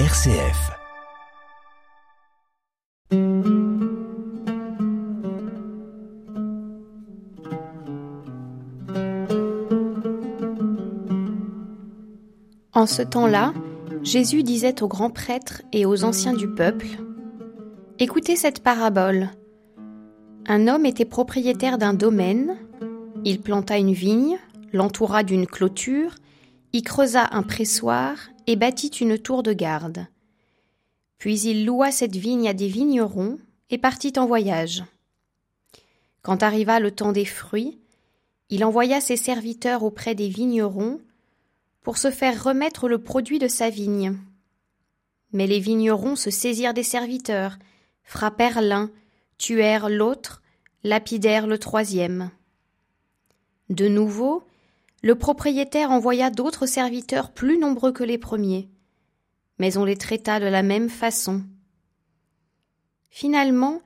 RCF. En ce temps-là, Jésus disait aux grands prêtres et aux anciens du peuple, Écoutez cette parabole. Un homme était propriétaire d'un domaine, il planta une vigne, l'entoura d'une clôture, y creusa un pressoir et bâtit une tour de garde. Puis il loua cette vigne à des vignerons et partit en voyage. Quand arriva le temps des fruits, il envoya ses serviteurs auprès des vignerons pour se faire remettre le produit de sa vigne. Mais les vignerons se saisirent des serviteurs, frappèrent l'un, tuèrent l'autre, lapidèrent le troisième. De nouveau, le propriétaire envoya d'autres serviteurs plus nombreux que les premiers, mais on les traita de la même façon. Finalement,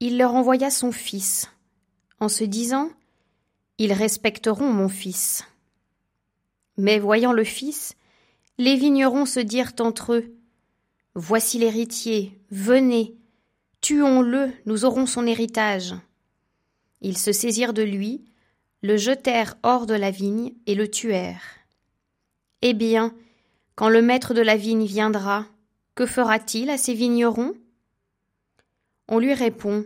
il leur envoya son fils, en se disant Ils respecteront mon fils. Mais voyant le fils, les vignerons se dirent entre eux Voici l'héritier, venez, tuons-le, nous aurons son héritage. Ils se saisirent de lui, le jetèrent hors de la vigne et le tuèrent. Eh bien, quand le maître de la vigne viendra, que fera-t-il à ces vignerons? On lui répond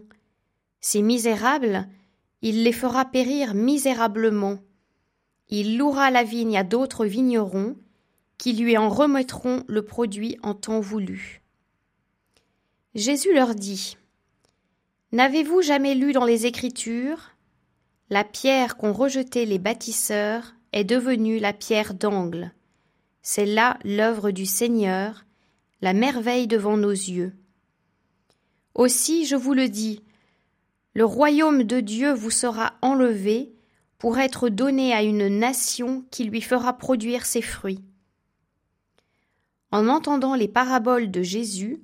Ces misérables, il les fera périr misérablement il louera la vigne à d'autres vignerons qui lui en remettront le produit en temps voulu. Jésus leur dit N'avez-vous jamais lu dans les Écritures La pierre qu'ont rejetée les bâtisseurs est devenue la pierre d'angle. C'est là l'œuvre du Seigneur, la merveille devant nos yeux. Aussi, je vous le dis, le royaume de Dieu vous sera enlevé pour être donné à une nation qui lui fera produire ses fruits. En entendant les paraboles de Jésus,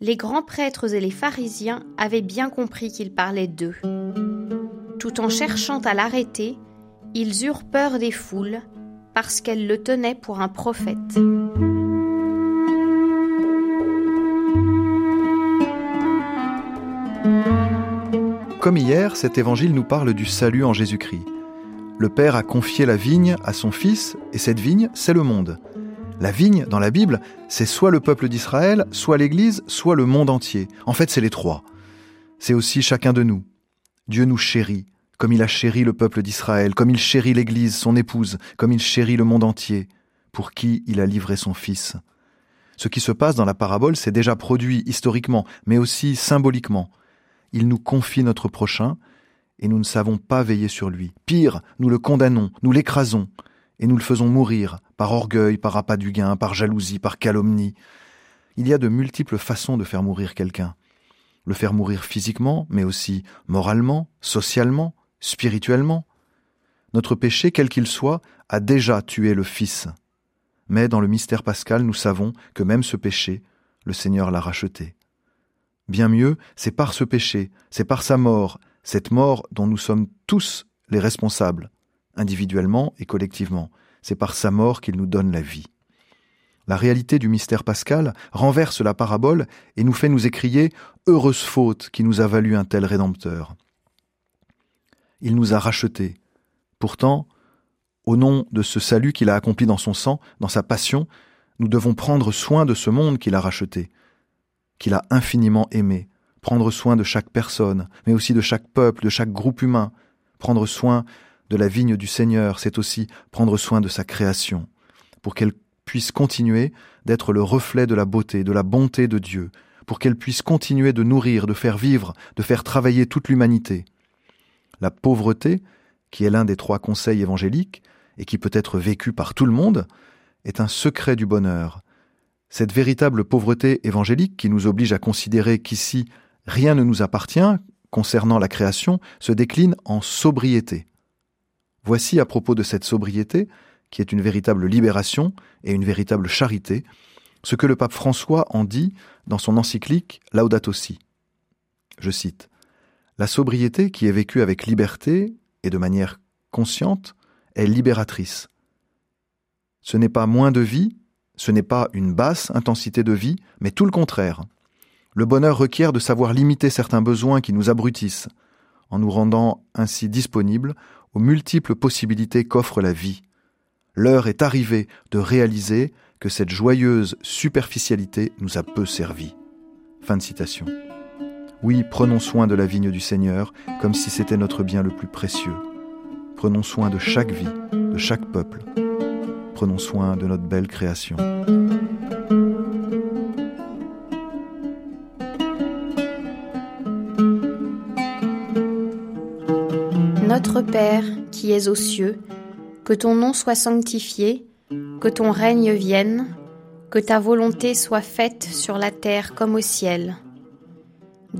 les grands prêtres et les pharisiens avaient bien compris qu'il parlait d'eux. Tout en cherchant à l'arrêter, ils eurent peur des foules, parce qu'elles le tenaient pour un prophète. Comme hier, cet évangile nous parle du salut en Jésus-Christ. Le Père a confié la vigne à son Fils, et cette vigne, c'est le monde. La vigne, dans la Bible, c'est soit le peuple d'Israël, soit l'Église, soit le monde entier. En fait, c'est les trois. C'est aussi chacun de nous. Dieu nous chérit, comme il a chéri le peuple d'Israël, comme il chérit l'Église, son épouse, comme il chérit le monde entier, pour qui il a livré son Fils. Ce qui se passe dans la parabole s'est déjà produit historiquement, mais aussi symboliquement. Il nous confie notre prochain, et nous ne savons pas veiller sur lui. Pire, nous le condamnons, nous l'écrasons, et nous le faisons mourir, par orgueil, par appât du gain, par jalousie, par calomnie. Il y a de multiples façons de faire mourir quelqu'un. Le faire mourir physiquement, mais aussi moralement, socialement, spirituellement. Notre péché, quel qu'il soit, a déjà tué le Fils. Mais dans le mystère pascal, nous savons que même ce péché, le Seigneur l'a racheté. Bien mieux, c'est par ce péché, c'est par sa mort, cette mort dont nous sommes tous les responsables, individuellement et collectivement. C'est par sa mort qu'il nous donne la vie. La réalité du mystère pascal renverse la parabole et nous fait nous écrier Heureuse faute qui nous a valu un tel rédempteur. Il nous a rachetés. Pourtant, au nom de ce salut qu'il a accompli dans son sang, dans sa passion, nous devons prendre soin de ce monde qu'il a racheté, qu'il a infiniment aimé, prendre soin de chaque personne, mais aussi de chaque peuple, de chaque groupe humain. Prendre soin de la vigne du Seigneur, c'est aussi prendre soin de sa création, pour qu'elle puisse continuer d'être le reflet de la beauté, de la bonté de Dieu, pour qu'elle puisse continuer de nourrir, de faire vivre, de faire travailler toute l'humanité. La pauvreté, qui est l'un des trois conseils évangéliques, et qui peut être vécu par tout le monde, est un secret du bonheur. Cette véritable pauvreté évangélique qui nous oblige à considérer qu'ici rien ne nous appartient concernant la création se décline en sobriété. Voici à propos de cette sobriété, qui est une véritable libération et une véritable charité, ce que le pape François en dit dans son encyclique Laudato Si. Je cite La sobriété qui est vécue avec liberté et de manière consciente est libératrice. Ce n'est pas moins de vie, Ce n'est pas une basse intensité de vie, mais tout le contraire. Le bonheur requiert de savoir limiter certains besoins qui nous abrutissent, en nous rendant ainsi disponibles aux multiples possibilités qu'offre la vie. L'heure est arrivée de réaliser que cette joyeuse superficialité nous a peu servi. Fin de citation. Oui, prenons soin de la vigne du Seigneur comme si c'était notre bien le plus précieux. Prenons soin de chaque vie, de chaque peuple. Prenons soin de notre belle création. Notre Père, qui es aux cieux, que ton nom soit sanctifié, que ton règne vienne, que ta volonté soit faite sur la terre comme au ciel.